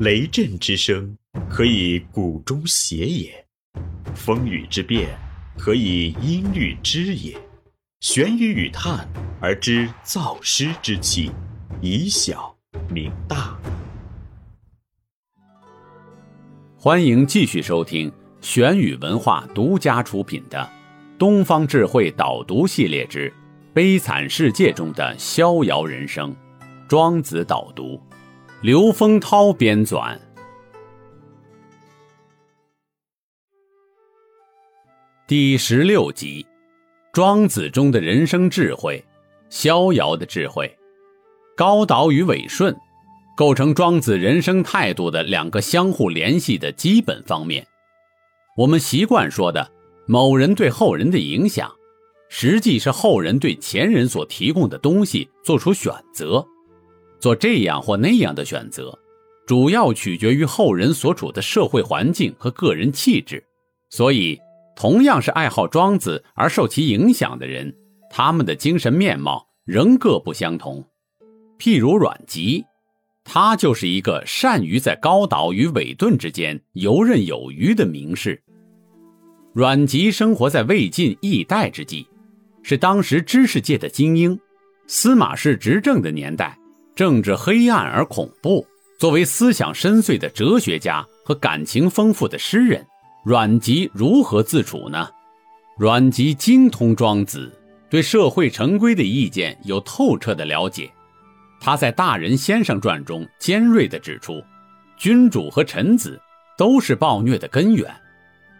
雷震之声，可以鼓中谐也；风雨之变，可以音律之也。玄于语叹而知造湿之气，以小明大。欢迎继续收听玄宇文化独家出品的《东方智慧导读系列之悲惨世界中的逍遥人生》。庄子导读，刘丰涛编纂。第十六集，庄子中的人生智慧，逍遥的智慧，高导与违顺，构成庄子人生态度的两个相互联系的基本方面。我们习惯说的某人对后人的影响，实际是后人对前人所提供的东西做出选择。做这样或那样的选择，主要取决于后人所处的社会环境和个人气质。所以，同样是爱好庄子而受其影响的人，他们的精神面貌仍各不相同。譬如阮籍，他就是一个善于在高岛与伪顿之间游刃有余的名士。阮籍生活在魏晋易代之际，是当时知识界的精英，司马氏执政的年代。政治黑暗而恐怖。作为思想深邃的哲学家和感情丰富的诗人，阮籍如何自处呢？阮籍精通庄子，对社会成规的意见有透彻的了解。他在《大人先生传》中尖锐地指出，君主和臣子都是暴虐的根源，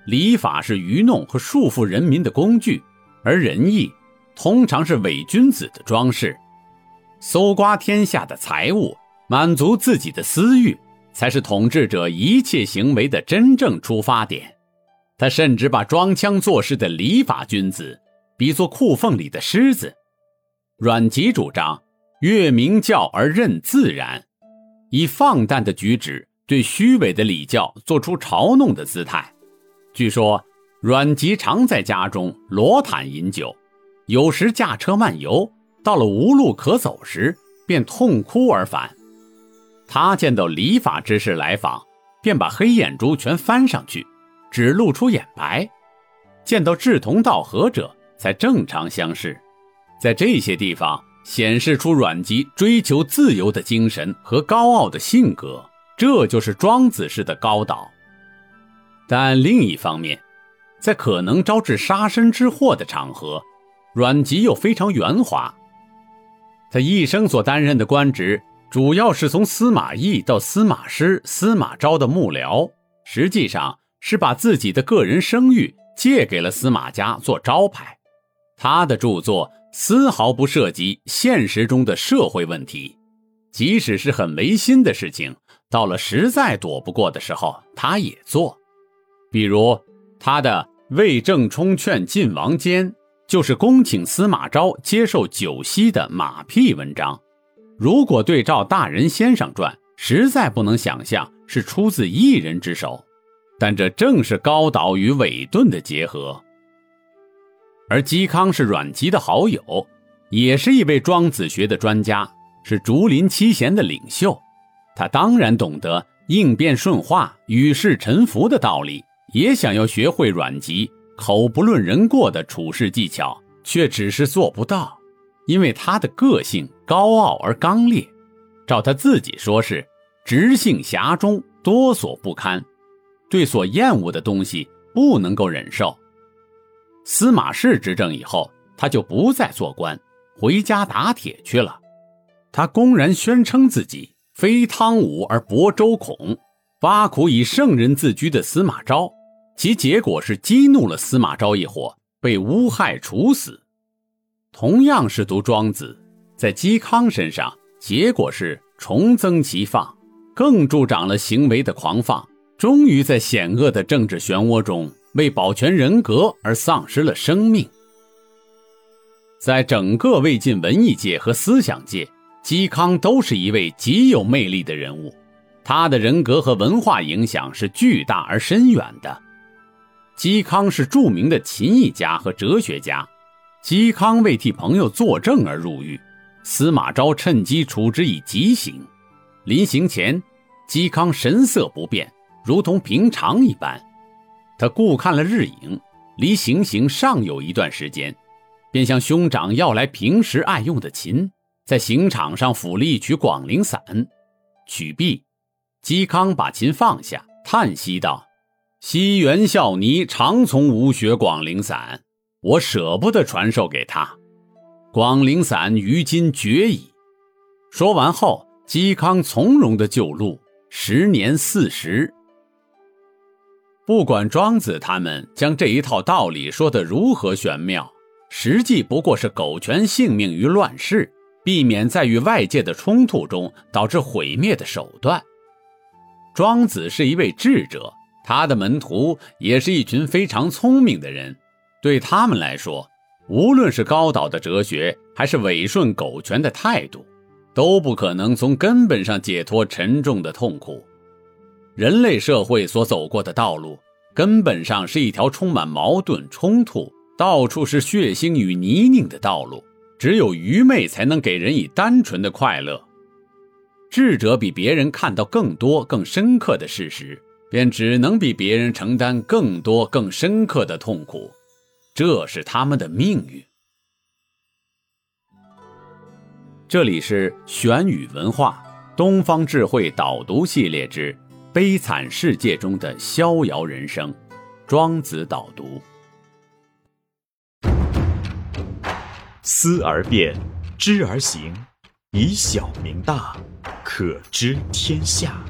礼法是愚弄和束缚人民的工具，而仁义通常是伪君子的装饰。搜刮天下的财物，满足自己的私欲，才是统治者一切行为的真正出发点。他甚至把装腔作势的礼法君子比作裤缝里的狮子。阮籍主张越明教而任自然，以放荡的举止对虚伪的礼教做出嘲弄的姿态。据说阮籍常在家中裸毯饮酒，有时驾车漫游。到了无路可走时，便痛哭而返。他见到礼法之士来访，便把黑眼珠全翻上去，只露出眼白；见到志同道合者，才正常相视。在这些地方，显示出阮籍追求自由的精神和高傲的性格，这就是庄子式的高导。但另一方面，在可能招致杀身之祸的场合，阮籍又非常圆滑。他一生所担任的官职，主要是从司马懿到司马师、司马昭的幕僚，实际上是把自己的个人声誉借给了司马家做招牌。他的著作丝毫不涉及现实中的社会问题，即使是很违心的事情，到了实在躲不过的时候，他也做。比如他的《魏正冲劝晋王坚》。就是恭请司马昭接受酒席的马屁文章，如果对照《大人先生传》，实在不能想象是出自一人之手，但这正是高导与伟顿的结合。而嵇康是阮籍的好友，也是一位庄子学的专家，是竹林七贤的领袖，他当然懂得应变顺化、与世沉浮的道理，也想要学会阮籍。口不论人过的处事技巧，却只是做不到，因为他的个性高傲而刚烈。照他自己说是直性侠中，多所不堪，对所厌恶的东西不能够忍受。司马氏执政以后，他就不再做官，回家打铁去了。他公然宣称自己非汤武而薄周孔，挖苦以圣人自居的司马昭。其结果是激怒了司马昭一伙，被诬害处死。同样是读庄子，在嵇康身上，结果是重增其放，更助长了行为的狂放。终于在险恶的政治漩涡中，为保全人格而丧失了生命。在整个魏晋文艺界和思想界，嵇康都是一位极有魅力的人物，他的人格和文化影响是巨大而深远的。嵇康是著名的琴艺家和哲学家，嵇康为替朋友作证而入狱，司马昭趁机处之以极刑。临行前，嵇康神色不变，如同平常一般。他顾看了日影，离行刑尚有一段时间，便向兄长要来平时爱用的琴，在刑场上抚了一曲《广陵散》。曲毕，嵇康把琴放下，叹息道：“西园孝尼常从吾学《广陵散》，我舍不得传授给他。《广陵散》于今绝矣。”说完后，嵇康从容的就路，时年四十。不管庄子他们将这一套道理说得如何玄妙，实际不过是苟全性命于乱世，避免在与外界的冲突中导致毁灭的手段。庄子是一位智者，他的门徒也是一群非常聪明的人。对他们来说，无论是高导的哲学，还是委顺苟全的态度，都不可能从根本上解脱沉重的痛苦。人类社会所走过的道路，根本上是一条充满矛盾冲突、到处是血腥与泥泞的道路。只有愚昧才能给人以单纯的快乐。智者比别人看到更多、更深刻的事实，便只能比别人承担更多、更深刻的痛苦，这是他们的命运。这里是玄宇文化东方智慧导读系列之。悲惨世界中的逍遥人生，庄子导读。思而变，知而行，以小明大，可知天下。